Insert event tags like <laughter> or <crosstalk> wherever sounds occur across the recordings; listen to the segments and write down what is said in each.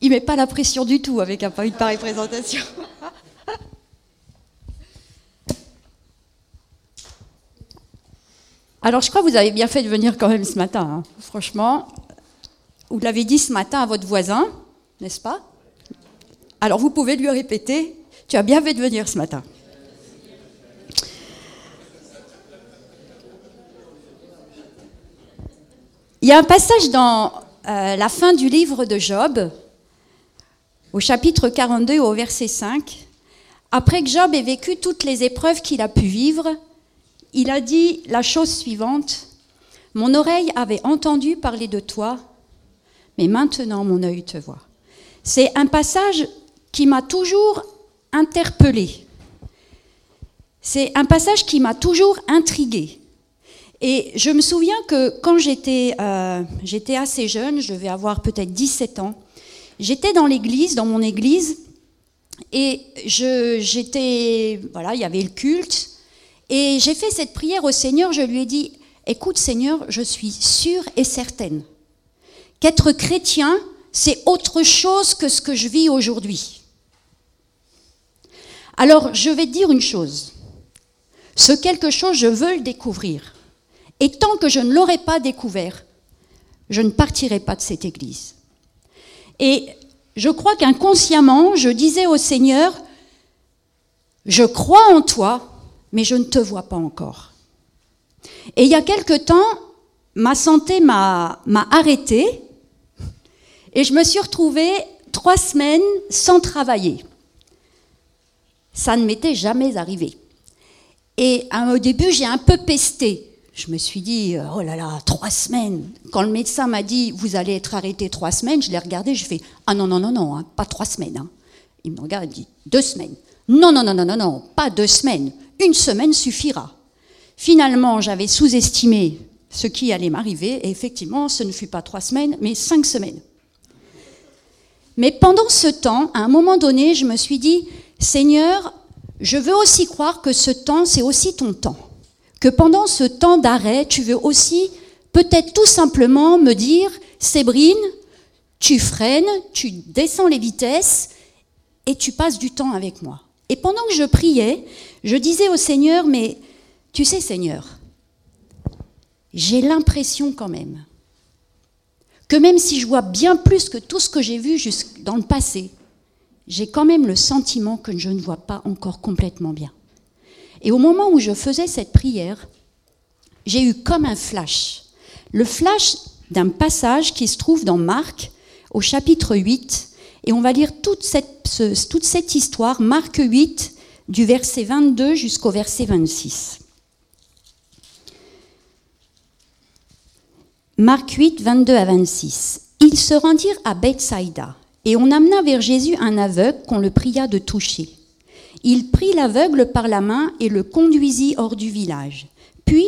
Il met pas la pression du tout avec un, une pareille présentation. <laughs> Alors je crois que vous avez bien fait de venir quand même ce matin. Hein. Franchement, vous l'avez dit ce matin à votre voisin, n'est-ce pas? Alors vous pouvez lui répéter, tu as bien fait de venir ce matin. Il y a un passage dans euh, la fin du livre de Job, au chapitre 42 au verset 5. Après que Job ait vécu toutes les épreuves qu'il a pu vivre, il a dit la chose suivante, Mon oreille avait entendu parler de toi, mais maintenant mon œil te voit. C'est un passage qui m'a toujours interpellé. C'est un passage qui m'a toujours intrigué. Et je me souviens que quand j'étais euh, assez jeune, je devais avoir peut-être 17 ans, j'étais dans l'église, dans mon église, et j'étais, voilà, il y avait le culte, et j'ai fait cette prière au Seigneur, je lui ai dit, écoute Seigneur, je suis sûre et certaine qu'être chrétien, c'est autre chose que ce que je vis aujourd'hui. Alors, je vais te dire une chose. Ce quelque chose, je veux le découvrir. Et tant que je ne l'aurai pas découvert, je ne partirai pas de cette église. Et je crois qu'inconsciemment, je disais au Seigneur, je crois en toi, mais je ne te vois pas encore. Et il y a quelque temps, ma santé m'a arrêtée et je me suis retrouvée trois semaines sans travailler. Ça ne m'était jamais arrivé. Et au début, j'ai un peu pesté. Je me suis dit, oh là là, trois semaines. Quand le médecin m'a dit, vous allez être arrêté trois semaines, je l'ai regardé, je fais, ah non, non, non, non, hein, pas trois semaines. Hein. Il me regarde et dit, deux semaines. Non, non, non, non, non, non, pas deux semaines. Une semaine suffira. Finalement, j'avais sous-estimé ce qui allait m'arriver, et effectivement, ce ne fut pas trois semaines, mais cinq semaines. Mais pendant ce temps, à un moment donné, je me suis dit, Seigneur, je veux aussi croire que ce temps, c'est aussi ton temps. Que pendant ce temps d'arrêt, tu veux aussi peut-être tout simplement me dire, Sébrine, tu freines, tu descends les vitesses et tu passes du temps avec moi. Et pendant que je priais, je disais au Seigneur, mais tu sais Seigneur, j'ai l'impression quand même que même si je vois bien plus que tout ce que j'ai vu dans le passé, j'ai quand même le sentiment que je ne vois pas encore complètement bien. Et au moment où je faisais cette prière, j'ai eu comme un flash. Le flash d'un passage qui se trouve dans Marc au chapitre 8. Et on va lire toute cette, histoire, Marc 8, du verset 22 jusqu'au verset 26. Marc 8, 22 à 26. Ils se rendirent à Bethsaïda, et on amena vers Jésus un aveugle qu'on le pria de toucher. Il prit l'aveugle par la main et le conduisit hors du village. Puis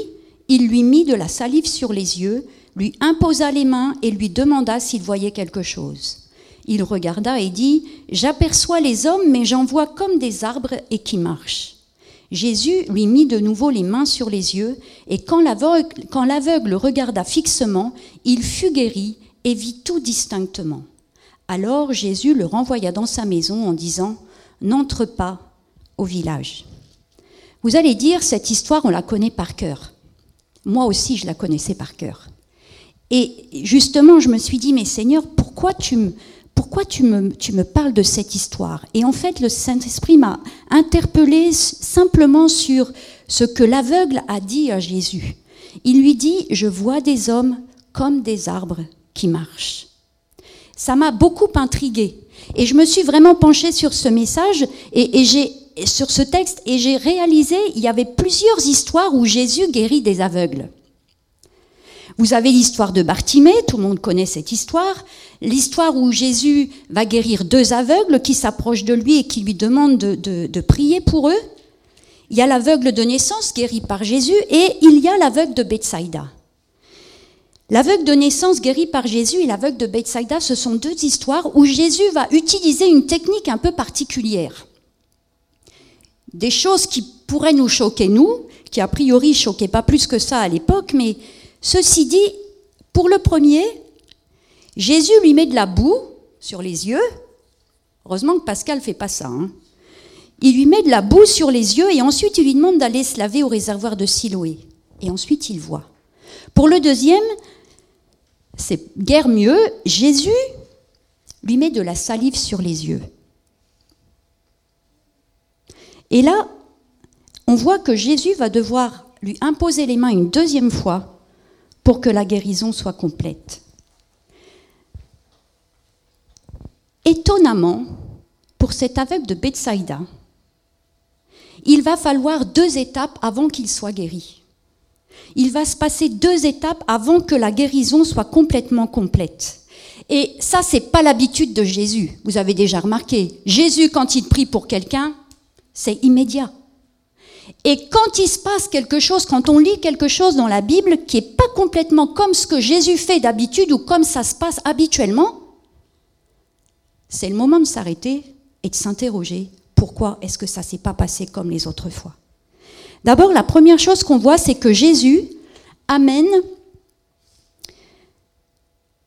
il lui mit de la salive sur les yeux, lui imposa les mains et lui demanda s'il voyait quelque chose. Il regarda et dit, J'aperçois les hommes, mais j'en vois comme des arbres et qui marchent. Jésus lui mit de nouveau les mains sur les yeux, et quand l'aveugle regarda fixement, il fut guéri et vit tout distinctement. Alors Jésus le renvoya dans sa maison en disant, N'entre pas au village. Vous allez dire, cette histoire, on la connaît par cœur. Moi aussi, je la connaissais par cœur. Et justement, je me suis dit, mais Seigneur, pourquoi tu me, pourquoi tu me, tu me parles de cette histoire? Et en fait, le Saint-Esprit m'a interpellé simplement sur ce que l'aveugle a dit à Jésus. Il lui dit, je vois des hommes comme des arbres qui marchent. Ça m'a beaucoup intrigué. Et je me suis vraiment penchée sur ce message et j'ai sur ce texte et j'ai réalisé il y avait plusieurs histoires où Jésus guérit des aveugles. Vous avez l'histoire de Bartimée, tout le monde connaît cette histoire, l'histoire où Jésus va guérir deux aveugles qui s'approchent de lui et qui lui demandent de, prier pour eux. Il y a l'aveugle de naissance guéri par Jésus et il y a l'aveugle de Bethsaïda. L'aveugle de naissance guéri par Jésus et l'aveugle de Bethsaïda, ce sont deux histoires où Jésus va utiliser une technique un peu particulière. Des choses qui pourraient nous choquer, nous, qui a priori choquaient pas plus que ça à l'époque, mais Ceci dit, pour le premier, Jésus lui met de la boue sur les yeux. Heureusement que Pascal fait pas ça. Hein. Il lui met de la boue sur les yeux et ensuite il lui demande d'aller se laver au réservoir de Siloé. Et ensuite il voit. Pour le deuxième, c'est guère mieux, Jésus lui met de la salive sur les yeux. Et là, on voit que Jésus va devoir lui imposer les mains une deuxième fois pour que la guérison soit complète. Étonnamment, pour cet aveugle de Bethsaïda, il va falloir deux étapes avant qu'il soit guéri. Il va se passer deux étapes avant que la guérison soit complètement complète. Et ça, c'est pas l'habitude de Jésus. Vous avez déjà remarqué. Jésus, quand il prie pour quelqu'un, c'est immédiat. Et quand il se passe quelque chose, quand on lit quelque chose dans la Bible qui n'est pas complètement comme ce que Jésus fait d'habitude ou comme ça se passe habituellement, c'est le moment de s'arrêter et de s'interroger pourquoi est-ce que ça ne s'est pas passé comme les autres fois? D'abord, la première chose qu'on voit, c'est que Jésus amène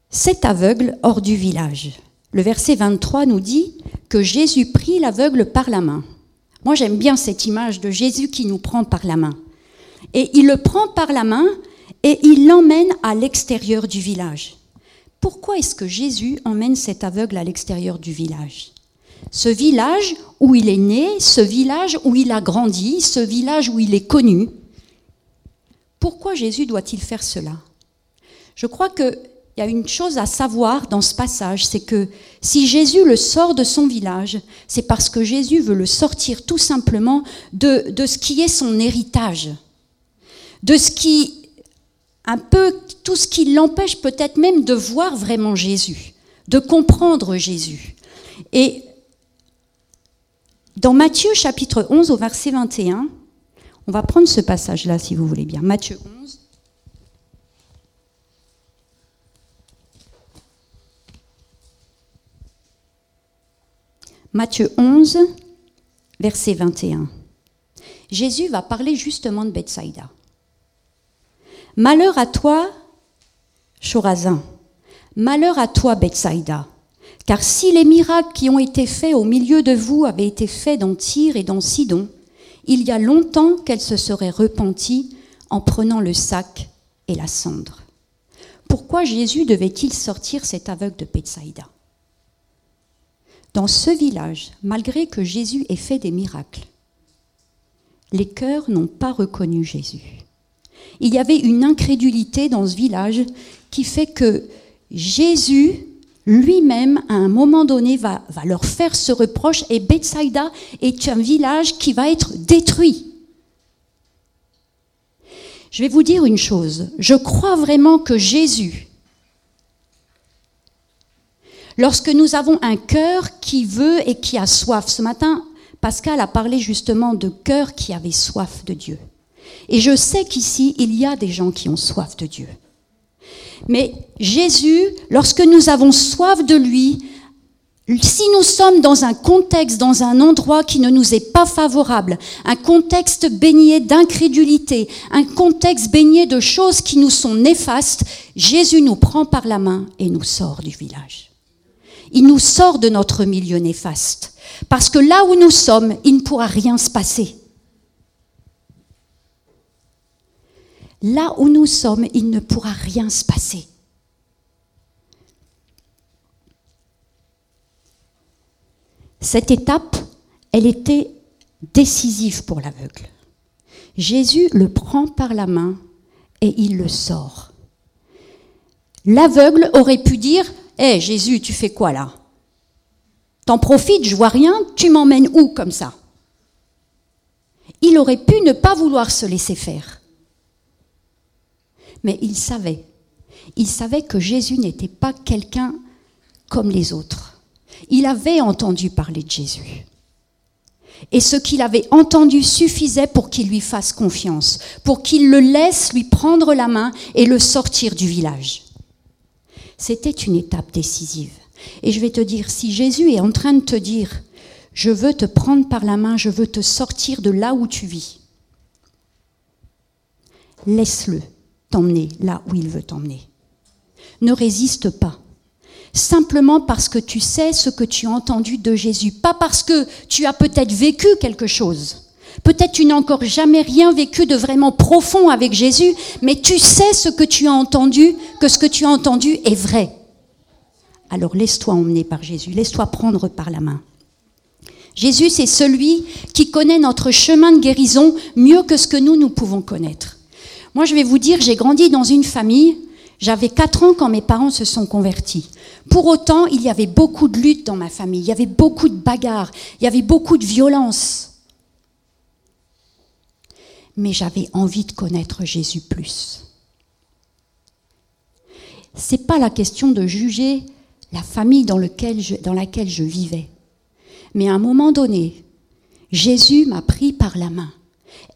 cet aveugle hors du village. Le verset 23 nous dit que Jésus prit l'aveugle par la main. Moi, j'aime bien cette image de Jésus qui nous prend par la main. Et il le prend par la main et il l'emmène à l'extérieur du village. Pourquoi est-ce que Jésus emmène cet aveugle à l'extérieur du village? Ce village où il est né, ce village où il a grandi, ce village où il est connu. Pourquoi Jésus doit-il faire cela? Je crois que il y a une chose à savoir dans ce passage, c'est que si Jésus le sort de son village, c'est parce que Jésus veut le sortir tout simplement de, ce qui est son héritage, de ce qui, un peu, tout ce qui l'empêche peut-être même de voir vraiment Jésus, de comprendre Jésus. Et dans Matthieu chapitre 11 au verset 21, on va prendre ce passage-là si vous voulez bien. Matthieu 11. Matthieu 11, verset 21. Jésus va parler justement de Bethsaïda. Malheur à toi, Chorazin. Malheur à toi, Bethsaïda. Car si les miracles qui ont été faits au milieu de vous avaient été faits dans Tyr et dans Sidon, il y a longtemps qu'elle se serait repentie en prenant le sac et la cendre. Pourquoi Jésus devait-il sortir cet aveugle de Bethsaïda dans ce village, malgré que Jésus ait fait des miracles, les cœurs n'ont pas reconnu Jésus. Il y avait une incrédulité dans ce village qui fait que Jésus lui-même, à un moment donné, va, leur faire ce reproche et Bethsaïda est un village qui va être détruit. Je vais vous dire une chose, je crois vraiment que Jésus Lorsque nous avons un cœur qui veut et qui a soif, ce matin, Pascal a parlé justement de cœur qui avait soif de Dieu. Et je sais qu'ici, il y a des gens qui ont soif de Dieu. Mais Jésus, lorsque nous avons soif de lui, si nous sommes dans un contexte, dans un endroit qui ne nous est pas favorable, un contexte baigné d'incrédulité, un contexte baigné de choses qui nous sont néfastes, Jésus nous prend par la main et nous sort du village. Il nous sort de notre milieu néfaste. Parce que là où nous sommes, il ne pourra rien se passer. Là où nous sommes, il ne pourra rien se passer. Cette étape, elle était décisive pour l'aveugle. Jésus le prend par la main et il le sort. L'aveugle aurait pu dire Hé Jésus, tu fais quoi là? T'en profites, je vois rien, tu m'emmènes où comme ça? Il aurait pu ne pas vouloir se laisser faire. Mais il savait. Il savait que Jésus n'était pas quelqu'un comme les autres. Il avait entendu parler de Jésus. Et ce qu'il avait entendu suffisait pour qu'il lui fasse confiance, pour qu'il le laisse lui prendre la main et le sortir du village. C'était une étape décisive. Et je vais te dire, si Jésus est en train de te dire, je veux te prendre par la main, je veux te sortir de là où tu vis, laisse-le t'emmener là où il veut t'emmener. Ne résiste pas. simplement parce que tu sais ce que tu as entendu de Jésus, pas parce que tu as peut-être vécu quelque chose. Peut-être tu n'as encore jamais rien vécu de vraiment profond avec Jésus, mais tu sais ce que tu as entendu, que ce que tu as entendu est vrai. Alors laisse-toi emmener par Jésus, laisse-toi prendre par la main. Jésus, c'est celui qui connaît notre chemin de guérison mieux que ce que nous, nous pouvons connaître. Moi, je vais vous dire, j'ai grandi dans une famille, j'avais 4 ans quand mes parents se sont convertis. Pour autant, il y avait beaucoup de luttes dans ma famille, il y avait beaucoup de bagarres, il y avait beaucoup de violence. Mais j'avais envie de connaître Jésus plus. C'est pas la question de juger la famille dans, dans laquelle je vivais. Mais à un moment donné, Jésus m'a pris par la main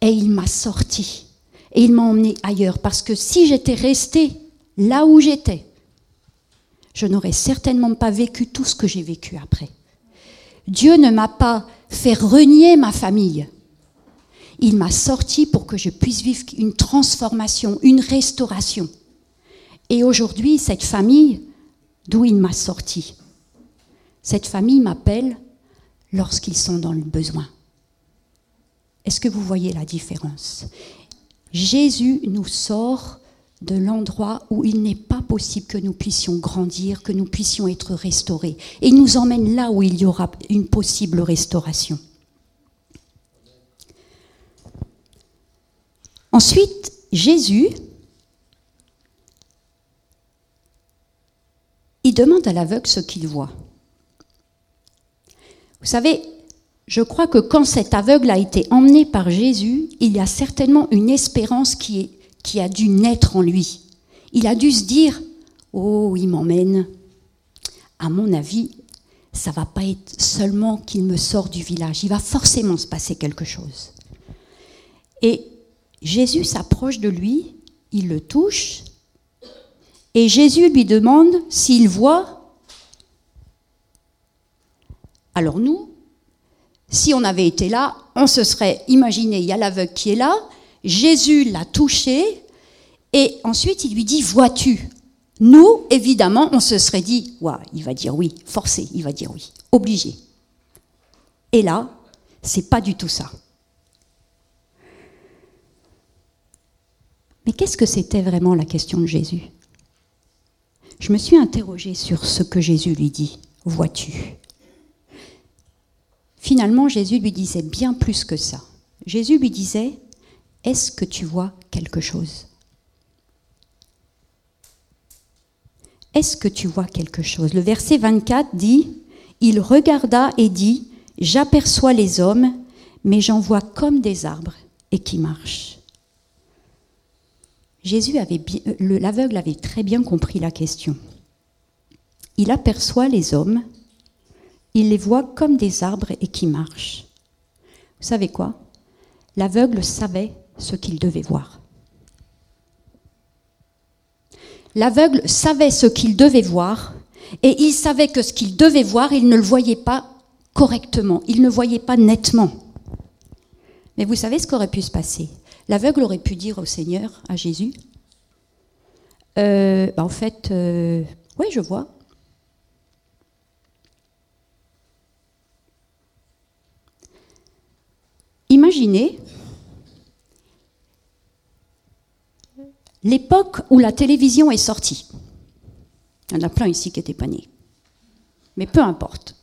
et il m'a sorti et il m'a emmené ailleurs parce que si j'étais resté là où j'étais, je n'aurais certainement pas vécu tout ce que j'ai vécu après. Dieu ne m'a pas fait renier ma famille. Il m'a sorti pour que je puisse vivre une transformation, une restauration. Et aujourd'hui, cette famille, d'où il m'a sorti, cette famille m'appelle lorsqu'ils sont dans le besoin. Est-ce que vous voyez la différence? Jésus nous sort de l'endroit où il n'est pas possible que nous puissions grandir, que nous puissions être restaurés. Et il nous emmène là où il y aura une possible restauration. Ensuite, Jésus, il demande à l'aveugle ce qu'il voit. Vous savez, je crois que quand cet aveugle a été emmené par Jésus, il y a certainement une espérance qui, qui a dû naître en lui. Il a dû se dire, oh, il m'emmène. À mon avis, ça va pas être seulement qu'il me sort du village, il va forcément se passer quelque chose. Et Jésus s'approche de lui, il le touche, et Jésus lui demande s'il voit alors nous, si on avait été là, on se serait imaginé, il y a l'aveugle qui est là, Jésus l'a touché, et ensuite il lui dit, vois-tu? Nous, évidemment, on se serait dit, ouais, il va dire oui, forcé, il va dire oui, obligé. Et là, c'est pas du tout ça. Mais qu'est-ce que c'était vraiment la question de Jésus? Je me suis interrogée sur ce que Jésus lui dit. Vois-tu? Finalement, Jésus lui disait bien plus que ça. Jésus lui disait, est-ce que tu vois quelque chose? Est-ce que tu vois quelque chose? Le verset 24 dit, il regarda et dit, j'aperçois les hommes, mais j'en vois comme des arbres et qui marchent. Avait, l'aveugle avait très bien compris la question. Il aperçoit les hommes, il les voit comme des arbres et qui marchent. Vous savez quoi? L'aveugle savait ce qu'il devait voir. L'aveugle savait ce qu'il devait voir et il savait que ce qu'il devait voir, il ne le voyait pas correctement, il ne voyait pas nettement. Mais vous savez ce qu'aurait pu se passer? L'aveugle aurait pu dire au Seigneur, à Jésus, euh, bah, en fait, euh, oui, je vois, Imaginez l'époque où la télévision est sortie. Il y en a plein ici qui étaient pas nés. Mais peu importe.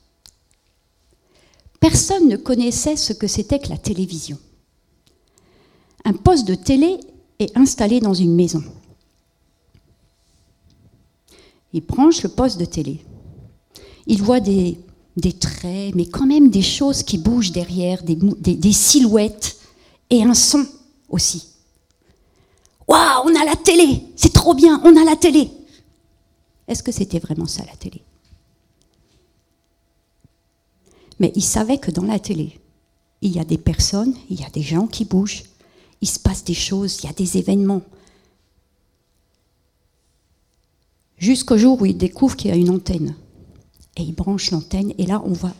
Personne ne connaissait ce que c'était que la télévision. Un poste de télé est installé dans une maison. Il branche le poste de télé. Il voit des des traits, mais quand même des choses qui bougent derrière, des, silhouettes et un son aussi. Waouh, on a la télé, c'est trop bien, on a la télé. Est-ce que c'était vraiment ça la télé? Mais il savait que dans la télé, il y a des personnes, il y a des gens qui bougent, il se passe des choses, il y a des événements. Jusqu'au jour où il découvre qu'il y a une antenne et il branche l'antenne, et là on voit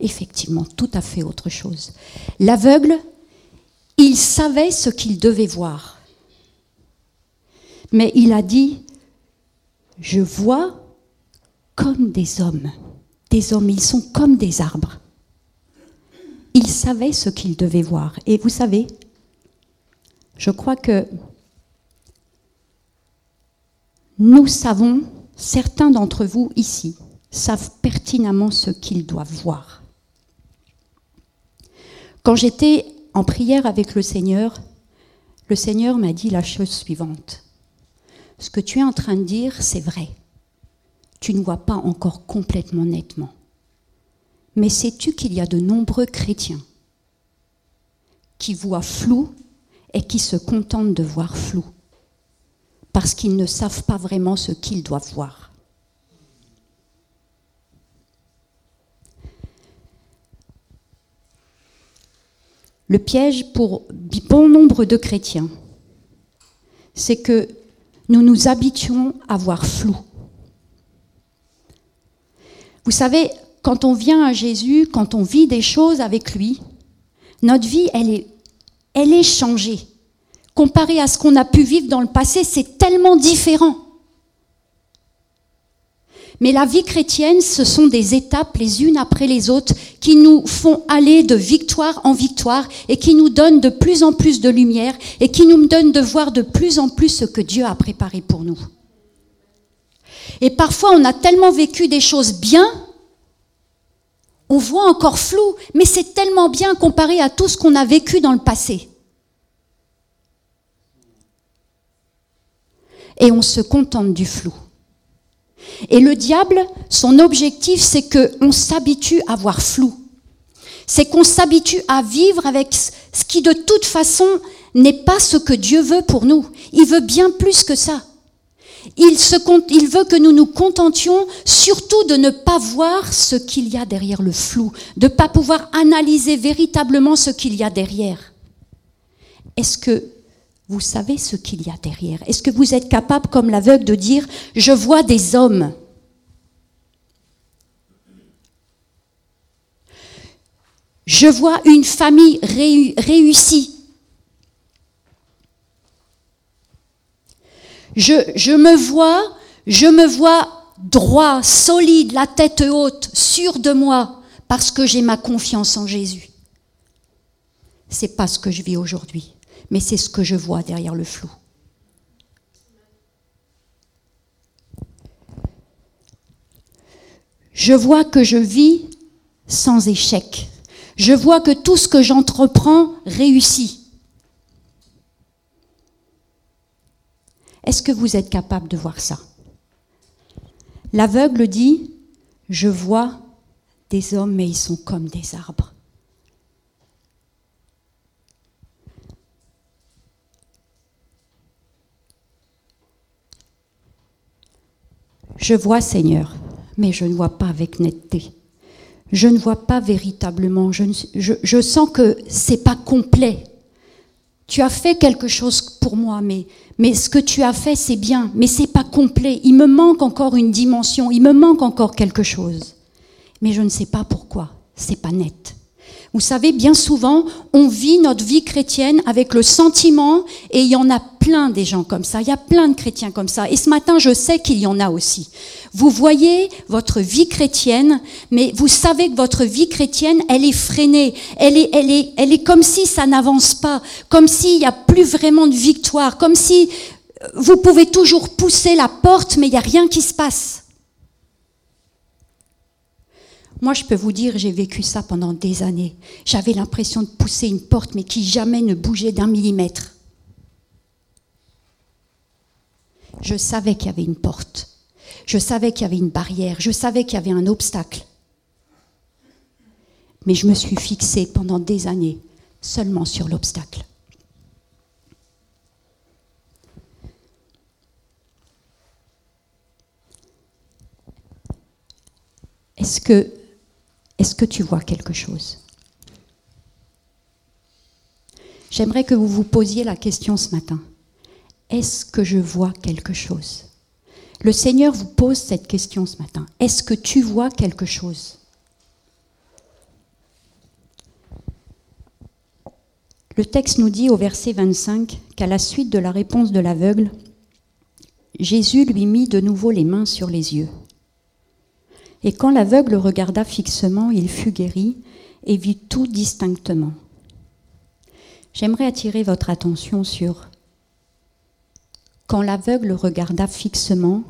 effectivement tout à fait autre chose. L'aveugle, il savait ce qu'il devait voir, mais il a dit, je vois comme des hommes. Des hommes, ils sont comme des arbres. Ils savaient ce qu'ils devaient voir. Et vous savez, je crois que nous savons, certains d'entre vous ici savent pertinemment ce qu'ils doivent voir. Quand j'étais en prière avec le Seigneur, le Seigneur m'a dit la chose suivante. Ce que tu es en train de dire, c'est vrai. Tu ne vois pas encore complètement nettement. Mais sais-tu qu'il y a de nombreux chrétiens qui voient flou et qui se contentent de voir flou parce qu'ils ne savent pas vraiment ce qu'ils doivent voir. Le piège pour bon nombre de chrétiens, c'est que nous nous habituons à voir flou. Vous savez, quand on vient à Jésus, quand on vit des choses avec lui, notre vie, elle est, elle est changée. Comparé à ce qu'on a pu vivre dans le passé, c'est tellement différent. Mais la vie chrétienne, ce sont des étapes les unes après les autres qui nous font aller de victoire en victoire et qui nous donnent de plus en plus de lumière et qui nous donnent de voir de plus en plus ce que Dieu a préparé pour nous. Et parfois, on a tellement vécu des choses bien, on voit encore flou, mais c'est tellement bien comparé à tout ce qu'on a vécu dans le passé. Et on se contente du flou. Et le diable, son objectif, c'est qu'on s'habitue à voir flou. C'est qu'on s'habitue à vivre avec ce qui de toute façon n'est pas ce que Dieu veut pour nous. Il veut bien plus que ça. Il, veut que nous nous contentions surtout de ne pas voir ce qu'il y a derrière le flou, de ne pas pouvoir analyser véritablement ce qu'il y a derrière. Est-ce que vous savez ce qu'il y a derrière? Est-ce que vous êtes capable, comme l'aveugle, de dire ⁇ Je vois des hommes ⁇ Je vois une famille réussie. Je, me vois, je me vois droit, solide, la tête haute, sûr de moi, parce que j'ai ma confiance en Jésus. C'est pas ce que je vis aujourd'hui mais c'est ce que je vois derrière le flou. Je vois que je vis sans échec. Je vois que tout ce que j'entreprends réussit. Est-ce que vous êtes capable de voir ça? L'aveugle dit, je vois des hommes, mais ils sont comme des arbres. Je vois, Seigneur, mais je ne vois pas avec netteté. Je ne vois pas véritablement. Je, sens que c'est pas complet. Tu as fait quelque chose pour moi, mais, mais ce que tu as fait, c'est bien, mais c'est pas complet. Il me manque encore une dimension, il me manque encore quelque chose. Mais je ne sais pas pourquoi. C'est pas net. Vous savez, bien souvent, on vit notre vie chrétienne avec le sentiment, et il y en a plein des gens comme ça, il y a plein de chrétiens comme ça, et ce matin, je sais qu'il y en a aussi. Vous voyez votre vie chrétienne, mais vous savez que votre vie chrétienne, elle est freinée, elle est, elle est, elle est comme si ça n'avance pas, comme s'il n'y a plus vraiment de victoire, comme si vous pouvez toujours pousser la porte, mais il n'y a rien qui se passe. Moi, je peux vous dire, j'ai vécu ça pendant des années. J'avais l'impression de pousser une porte, mais qui jamais ne bougeait d'un millimètre. Je savais qu'il y avait une porte. Je savais qu'il y avait une barrière. Je savais qu'il y avait un obstacle. Mais je me suis fixée pendant des années seulement sur l'obstacle. Est-ce que est-ce que tu vois quelque chose? J'aimerais que vous vous posiez la question ce matin. Est-ce que je vois quelque chose? Le Seigneur vous pose cette question ce matin. Est-ce que tu vois quelque chose? Le texte nous dit au verset 25 qu'à la suite de la réponse de l'aveugle, Jésus lui mit de nouveau les mains sur les yeux. Et quand l'aveugle regarda fixement, il fut guéri et vit tout distinctement. J'aimerais attirer votre attention sur quand l'aveugle regarda fixement,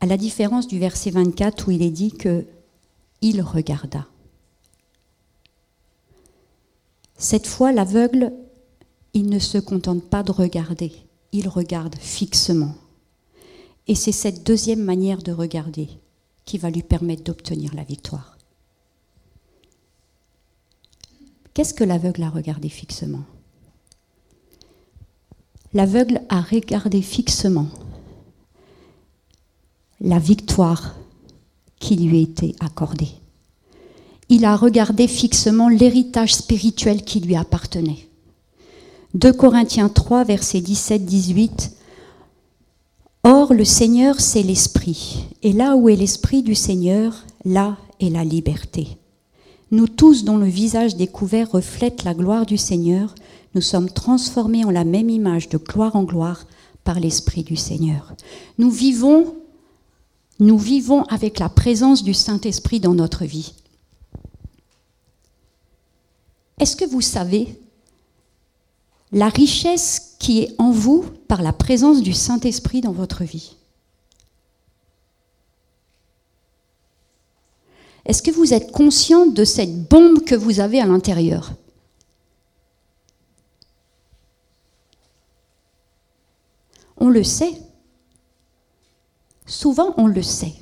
à la différence du verset 24 où il est dit que il regarda. Cette fois, l'aveugle, il ne se contente pas de regarder, il regarde fixement. Et c'est cette deuxième manière de regarder qui va lui permettre d'obtenir la victoire. Qu'est-ce que l'aveugle a regardé fixement? L'aveugle a regardé fixement la victoire qui lui été accordée. Il a regardé fixement l'héritage spirituel qui lui appartenait. 2 Corinthiens 3, versets 17-18. Or, le Seigneur, c'est l'Esprit. Et là où est l'Esprit du Seigneur, là est la liberté. Nous tous, dont le visage découvert reflète la gloire du Seigneur, nous sommes transformés en la même image de gloire en gloire par l'Esprit du Seigneur. Nous vivons, nous vivons avec la présence du Saint-Esprit dans notre vie. Est-ce que vous savez la richesse qui est en vous par la présence du Saint-Esprit dans votre vie Est-ce que vous êtes conscient de cette bombe que vous avez à l'intérieur? On le sait. Souvent, on le sait,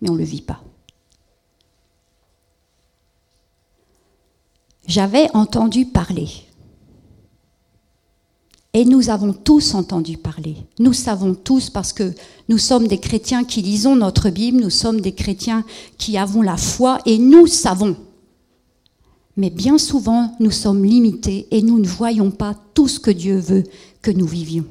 mais on ne le vit pas. J'avais entendu parler. Et nous avons tous entendu parler. Nous savons tous parce que nous sommes des chrétiens qui lisons notre Bible, nous sommes des chrétiens qui avons la foi et nous savons. Mais bien souvent, nous sommes limités et nous ne voyons pas tout ce que Dieu veut que nous vivions.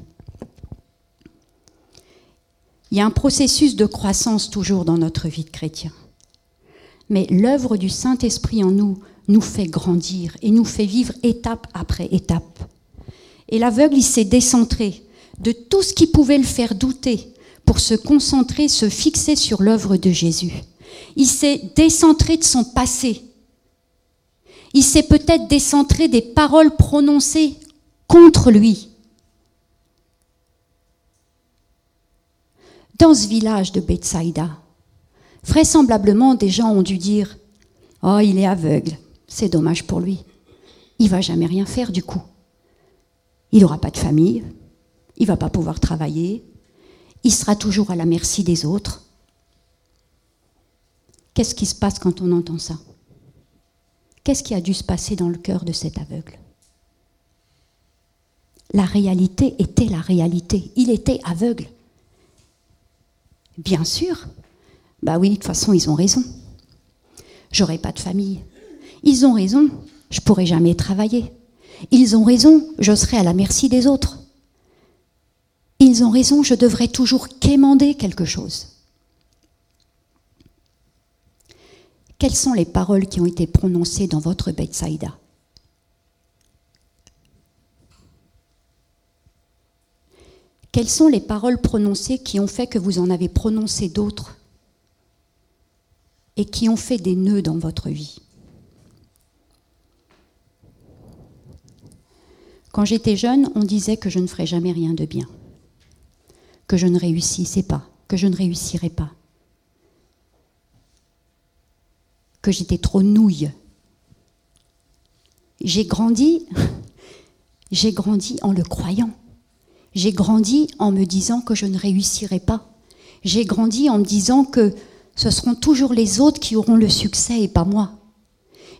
Il y a un processus de croissance toujours dans notre vie de chrétien. Mais l'œuvre du Saint-Esprit en nous nous fait grandir et nous fait vivre étape après étape. Et l'aveugle, il s'est décentré de tout ce qui pouvait le faire douter pour se concentrer, se fixer sur l'œuvre de Jésus. Il s'est décentré de son passé. Il s'est peut-être décentré des paroles prononcées contre lui. Dans ce village de Bethsaïda, vraisemblablement des gens ont dû dire Oh, il est aveugle, c'est dommage pour lui. Il va jamais rien faire du coup. Il n'aura pas de famille, il va pas pouvoir travailler, il sera toujours à la merci des autres. Qu'est-ce qui se passe quand on entend ça? Qu'est-ce qui a dû se passer dans le cœur de cet aveugle? La réalité était la réalité. Il était aveugle. Bien sûr. Bah oui, de toute façon, ils ont raison. J'aurai pas de famille. Ils ont raison. Je pourrai jamais travailler. Ils ont raison, je serai à la merci des autres. Ils ont raison, je devrais toujours quémander quelque chose. Quelles sont les paroles qui ont été prononcées dans votre Bethsaïda Quelles sont les paroles prononcées qui ont fait que vous en avez prononcé d'autres et qui ont fait des nœuds dans votre vie? Quand j'étais jeune, on disait que je ne ferais jamais rien de bien, que je ne réussissais pas, que je ne réussirais pas, que j'étais trop nouille. J'ai grandi, <laughs> j'ai grandi en le croyant. J'ai grandi en me disant que je ne réussirais pas. J'ai grandi en me disant que ce seront toujours les autres qui auront le succès et pas moi.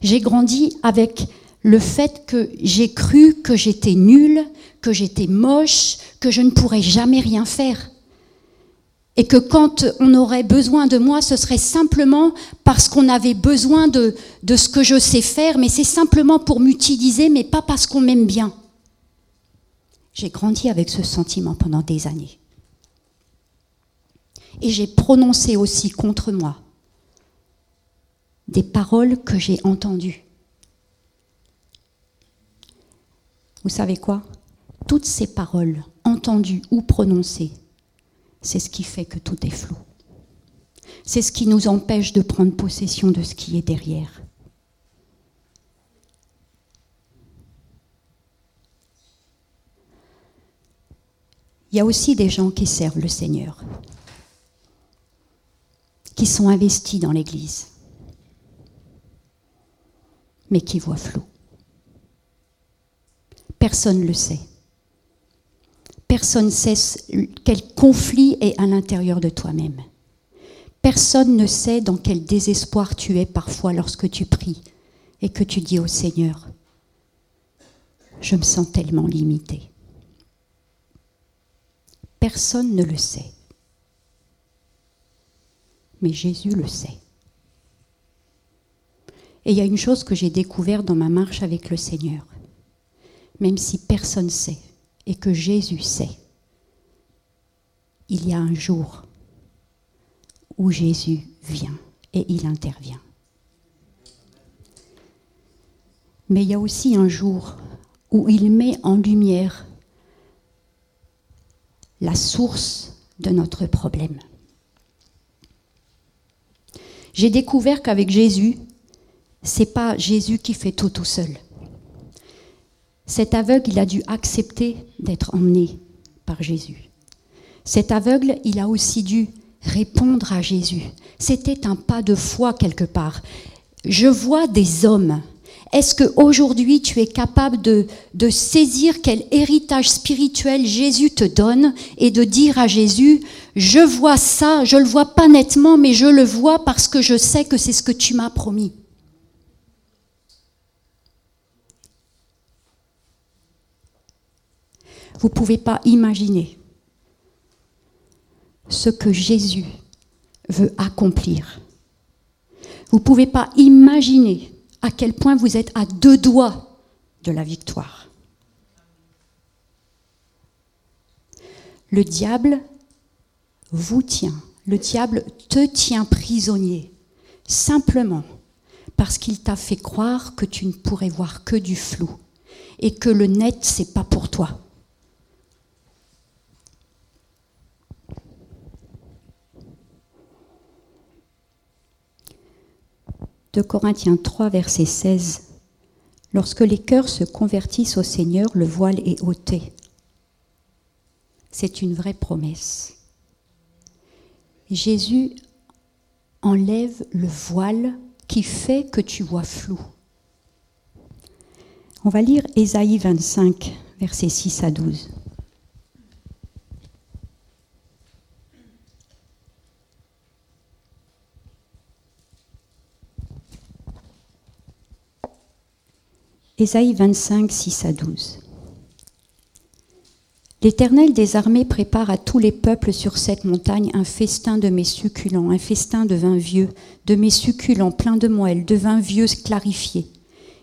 J'ai grandi avec le fait que j'ai cru que j'étais nulle, que j'étais moche, que je ne pourrais jamais rien faire. Et que quand on aurait besoin de moi, ce serait simplement parce qu'on avait besoin de, de ce que je sais faire, mais c'est simplement pour m'utiliser, mais pas parce qu'on m'aime bien. J'ai grandi avec ce sentiment pendant des années. Et j'ai prononcé aussi contre moi des paroles que j'ai entendues Vous savez quoi? Toutes ces paroles, entendues ou prononcées, c'est ce qui fait que tout est flou. c'est ce qui nous empêche de prendre possession de ce qui est derrière. Il y a aussi des gens qui servent le Seigneur, qui sont investis dans l'Église, mais qui voient flou. Personne ne le sait. Personne ne sait quel conflit est à l'intérieur de toi-même. Personne ne sait dans quel désespoir tu es parfois lorsque tu pries et que tu dis au Seigneur, je me sens tellement limité. Personne ne le sait. Mais Jésus le sait. Et il y a une chose que j'ai découverte dans ma marche avec le Seigneur. Même si personne ne sait et que Jésus sait, il y a un jour où Jésus vient et il intervient. Mais il y a aussi un jour où il met en lumière la source de notre problème. J'ai découvert qu'avec Jésus, c'est pas Jésus qui fait tout tout seul. Cet aveugle, il a dû accepter d'être emmené par Jésus. Cet aveugle, il a aussi dû répondre à Jésus. C'était un pas de foi quelque part. Je vois des hommes est-ce qu'aujourd'hui tu es capable de, de, saisir quel héritage spirituel Jésus te donne et de dire à Jésus, je vois ça, je le vois pas nettement, mais je le vois parce que je sais que c'est ce que tu m'as promis. Vous ne pouvez pas imaginer ce que Jésus veut accomplir. Vous ne pouvez pas imaginer à quel point vous êtes à deux doigts de la victoire. Le diable vous tient, le diable te tient prisonnier, simplement parce qu'il t'a fait croire que tu ne pourrais voir que du flou et que le net, c'est pas pour toi. De Corinthiens 3, verset 16. Lorsque les cœurs se convertissent au Seigneur, le voile est ôté. C'est une vraie promesse. Jésus enlève le voile qui fait que tu vois flou. On va lire Ésaïe 25, versets 6 à 12. Ésaïe 25, 6 à 12. L'Éternel des armées prépare à tous les peuples sur cette montagne un festin de mets succulents, un festin de vin vieux, de mets succulents pleins de moelle, de vin vieux clarifié.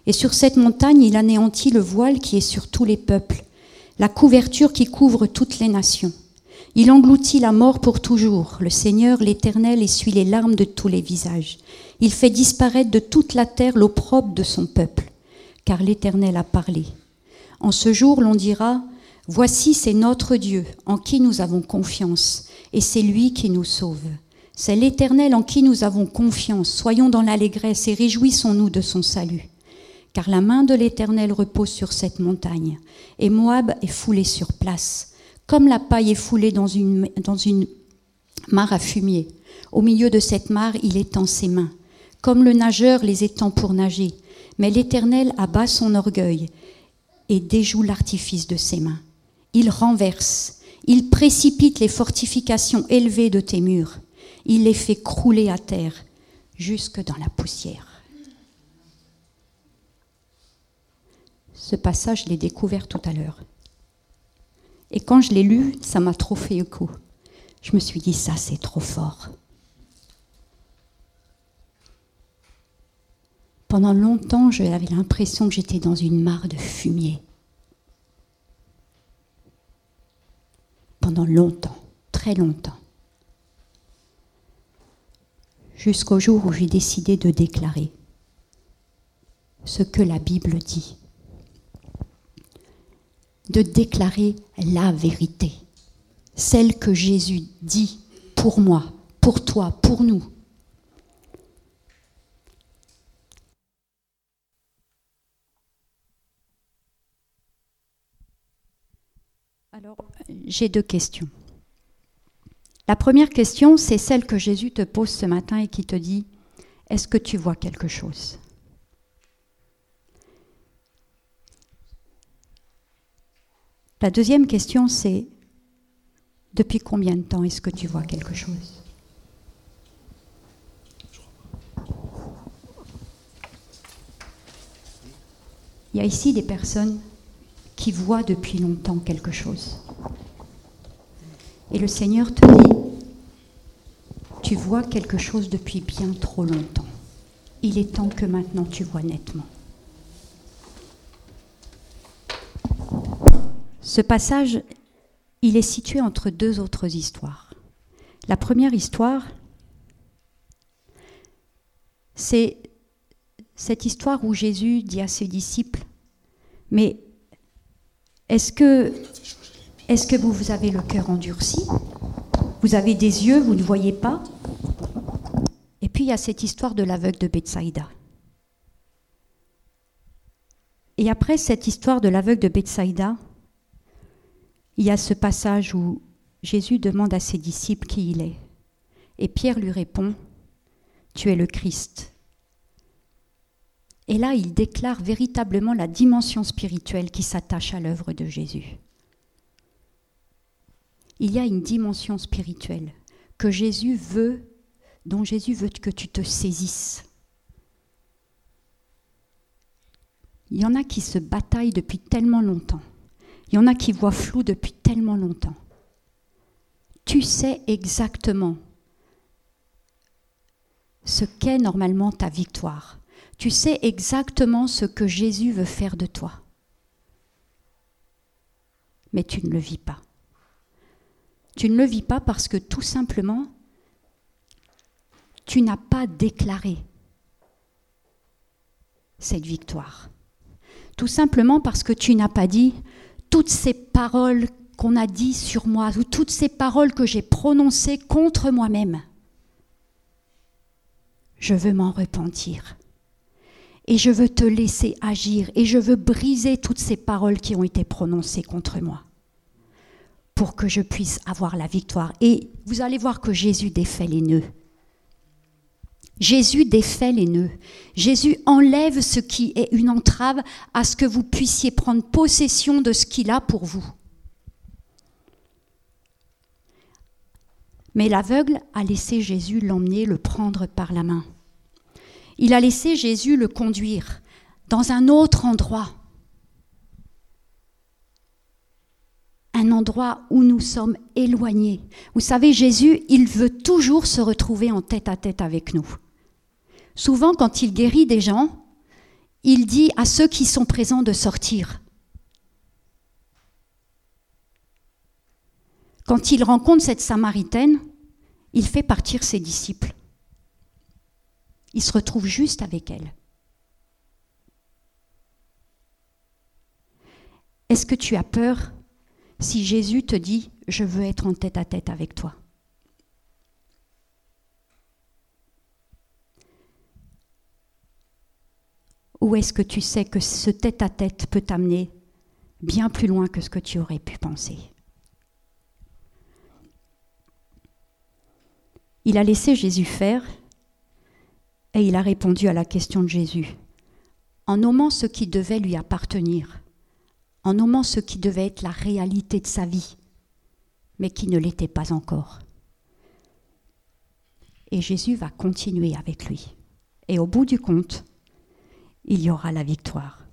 Et sur cette montagne, il anéantit le voile qui est sur tous les peuples, la couverture qui couvre toutes les nations. Il engloutit la mort pour toujours. Le Seigneur, l'Éternel, essuie les larmes de tous les visages. Il fait disparaître de toute la terre l'opprobre de son peuple car l'Éternel a parlé. En ce jour, l'on dira, Voici c'est notre Dieu en qui nous avons confiance, et c'est lui qui nous sauve. C'est l'Éternel en qui nous avons confiance. Soyons dans l'allégresse et réjouissons-nous de son salut. Car la main de l'Éternel repose sur cette montagne, et Moab est foulé sur place, comme la paille est foulée dans une, dans une mare à fumier. Au milieu de cette mare, il étend ses mains, comme le nageur les étend pour nager. Mais l'Éternel abat son orgueil et déjoue l'artifice de ses mains. Il renverse, il précipite les fortifications élevées de tes murs, il les fait crouler à terre jusque dans la poussière. Ce passage, je l'ai découvert tout à l'heure. Et quand je l'ai lu, ça m'a trop fait écho. Je me suis dit, ça c'est trop fort. Pendant longtemps, j'avais l'impression que j'étais dans une mare de fumier. Pendant longtemps, très longtemps. Jusqu'au jour où j'ai décidé de déclarer ce que la Bible dit. De déclarer la vérité, celle que Jésus dit pour moi, pour toi, pour nous. Alors, j'ai deux questions. La première question, c'est celle que Jésus te pose ce matin et qui te dit, est-ce que tu vois quelque chose? La deuxième question, c'est, depuis combien de temps est-ce que tu vois quelque chose? Il y a ici des personnes qui voient depuis longtemps quelque chose. Et le Seigneur te dit, tu vois quelque chose depuis bien trop longtemps. Il est temps que maintenant tu vois nettement. Ce passage, il est situé entre deux autres histoires. La première histoire, c'est cette histoire où Jésus dit à ses disciples, mais est-ce que, que vous avez le cœur endurci? Vous avez des yeux, vous ne voyez pas? Et puis il y a cette histoire de l'aveugle de Bethsaïda. Et après cette histoire de l'aveugle de Bethsaïda, il y a ce passage où Jésus demande à ses disciples qui il est. Et Pierre lui répond, Tu es le Christ, et là, il déclare véritablement la dimension spirituelle qui s'attache à l'œuvre de Jésus. Il y a une dimension spirituelle que Jésus veut, dont Jésus veut que tu te saisisses. Il y en a qui se bataillent depuis tellement longtemps. Il y en a qui voient flou depuis tellement longtemps. Tu sais exactement ce qu'est normalement ta victoire. Tu sais exactement ce que Jésus veut faire de toi. Mais tu ne le vis pas. Tu ne le vis pas parce que tout simplement, tu n'as pas déclaré cette victoire. Tout simplement parce que tu n'as pas dit toutes ces paroles qu'on a dites sur moi, ou toutes ces paroles que j'ai prononcées contre moi-même. Je veux m'en repentir et je veux te laisser agir et je veux briser toutes ces paroles qui ont été prononcées contre moi pour que je puisse avoir la victoire. Et vous allez voir que Jésus défait les nœuds. Jésus défait les nœuds. Jésus enlève ce qui est une entrave à ce que vous puissiez prendre possession de ce qu'il a pour vous. Mais l'aveugle a laissé Jésus l'emmener, le prendre par la main. Il a laissé Jésus le conduire dans un autre endroit. Un endroit où nous sommes éloignés. Vous savez, Jésus, il veut toujours se retrouver en tête à tête avec nous. Souvent, quand il guérit des gens, il dit à ceux qui sont présents de sortir. Quand il rencontre cette Samaritaine, il fait partir ses disciples il se retrouve juste avec elle. Est-ce que tu as peur si Jésus te dit ⁇ Je veux être en tête à tête avec toi ⁇ Ou est-ce que tu sais que ce tête à tête peut t'amener bien plus loin que ce que tu aurais pu penser? Il a laissé Jésus faire et il a répondu à la question de Jésus en nommant ce qui devait lui appartenir, en nommant ce qui devait être la réalité de sa vie, mais qui ne l'était pas encore. Et Jésus va continuer avec lui. Et au bout du compte, il y aura la victoire.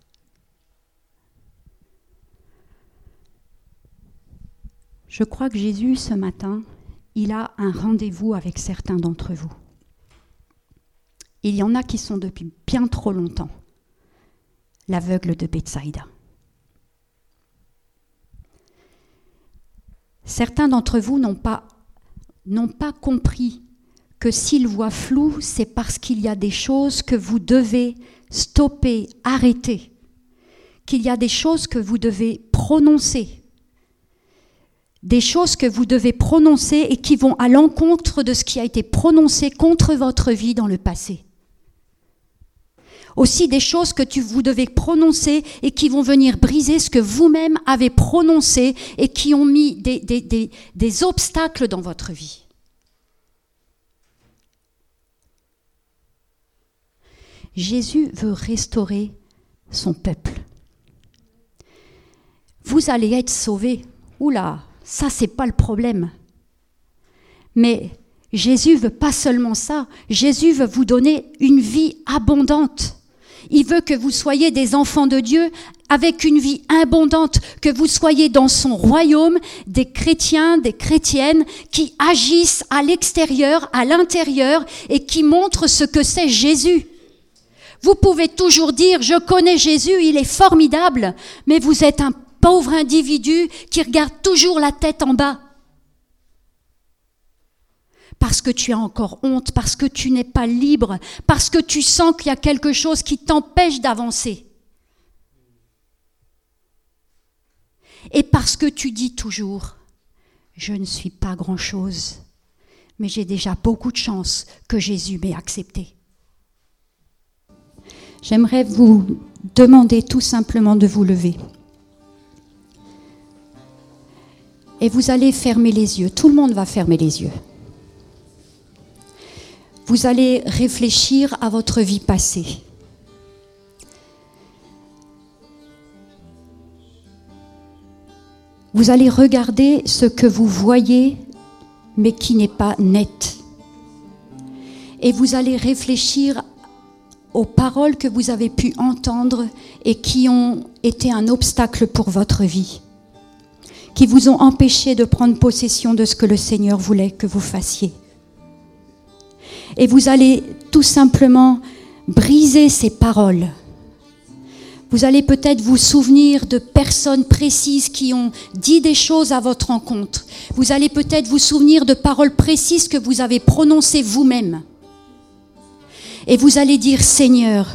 Je crois que Jésus, ce matin, il a un rendez-vous avec certains d'entre vous. Il y en a qui sont depuis bien trop longtemps l'aveugle de Bethsaïda. Certains d'entre vous n'ont pas, n'ont pas compris que s'ils voient flou, c'est parce qu'il y a des choses que vous devez stopper, arrêter, qu'il y a des choses que vous devez prononcer. des choses que vous devez prononcer et qui vont à l'encontre de ce qui a été prononcé contre votre vie dans le passé. Aussi des choses que tu, vous devez prononcer et qui vont venir briser ce que vous-même avez prononcé et qui ont mis des, obstacles dans votre vie. Jésus veut restaurer son peuple. Vous allez être sauvés. Oula, ça c'est pas le problème. Mais Jésus veut pas seulement ça. Jésus veut vous donner une vie abondante. Il veut que vous soyez des enfants de Dieu avec une vie abondante, que vous soyez dans son royaume des chrétiens, des chrétiennes qui agissent à l'extérieur, à l'intérieur et qui montrent ce que c'est Jésus. Vous pouvez toujours dire, je connais Jésus, il est formidable, mais vous êtes un pauvre individu qui regarde toujours la tête en bas. Parce que tu as encore honte, parce que tu n'es pas libre, parce que tu sens qu'il y a quelque chose qui t'empêche d'avancer. Et parce que tu dis toujours, je ne suis pas grand-chose, mais j'ai déjà beaucoup de chance que Jésus m'ait accepté. J'aimerais vous demander tout simplement de vous lever. Et vous allez fermer les yeux. Tout le monde va fermer les yeux. Vous allez réfléchir à votre vie passée. Vous allez regarder ce que vous voyez, mais qui n'est pas net. Et vous allez réfléchir aux paroles que vous avez pu entendre et qui ont été un obstacle pour votre vie, qui vous ont empêché de prendre possession de ce que le Seigneur voulait que vous fassiez. Et vous allez tout simplement briser ces paroles. Vous allez peut-être vous souvenir de personnes précises qui ont dit des choses à votre encontre. Vous allez peut-être vous souvenir de paroles précises que vous avez prononcées vous-même. Et vous allez dire, Seigneur,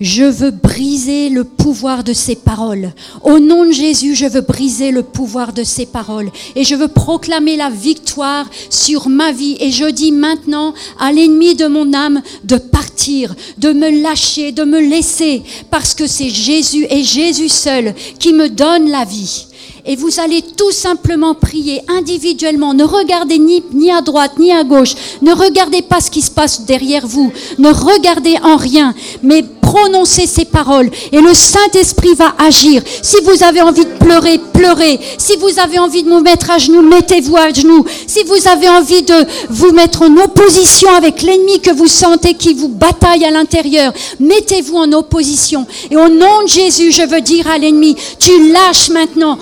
je veux briser le pouvoir de ces paroles. Au nom de Jésus, je veux briser le pouvoir de ces paroles. Et je veux proclamer la victoire sur ma vie. Et je dis maintenant à l'ennemi de mon âme de partir, de me lâcher, de me laisser. Parce que c'est Jésus et Jésus seul qui me donne la vie et vous allez tout simplement prier individuellement. Ne regardez ni, ni à droite ni à gauche. Ne regardez pas ce qui se passe derrière vous. Ne regardez en rien, mais prononcez ces paroles et le Saint-Esprit va agir. Si vous avez envie de pleurer, pleurez. Si vous avez envie de vous mettre à genoux, mettez-vous à genoux. Si vous avez envie de vous mettre en opposition avec l'ennemi que vous sentez qui vous bataille à l'intérieur, mettez-vous en opposition. Et au nom de Jésus, je veux dire à l'ennemi, tu lâches maintenant.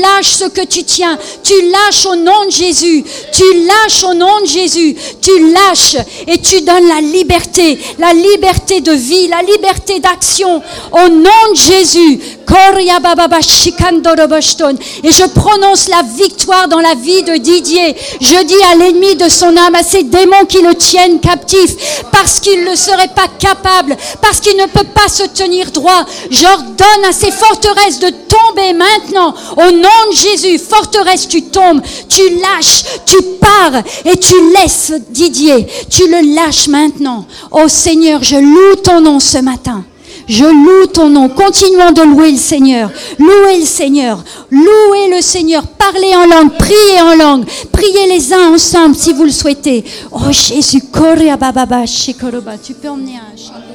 Lâches ce que tu tiens. Tu lâches au nom de Jésus. Tu lâches au nom de Jésus. Tu lâches et tu donnes la liberté, la liberté de vie, la liberté d'action au nom de Jésus. Et je prononce la victoire dans la vie de Didier. Je dis à l'ennemi de son âme, à ces démons qui le tiennent captif, parce qu'il ne serait pas capable, parce qu'il ne peut pas se tenir droit. J'ordonne à ces forteresses de tomber maintenant. Au nom de Jésus, forteresse, tu tombes, tu lâches, tu pars et tu laisses Didier. Tu le lâches maintenant. Oh Seigneur, je loue ton nom ce matin. Je loue ton nom. Continuons de louer le Seigneur. Louez le Seigneur. Louez le Seigneur. Parlez en langue. Priez en langue. Priez les uns ensemble si vous le souhaitez. Oh Jésus, Tu peux emmener un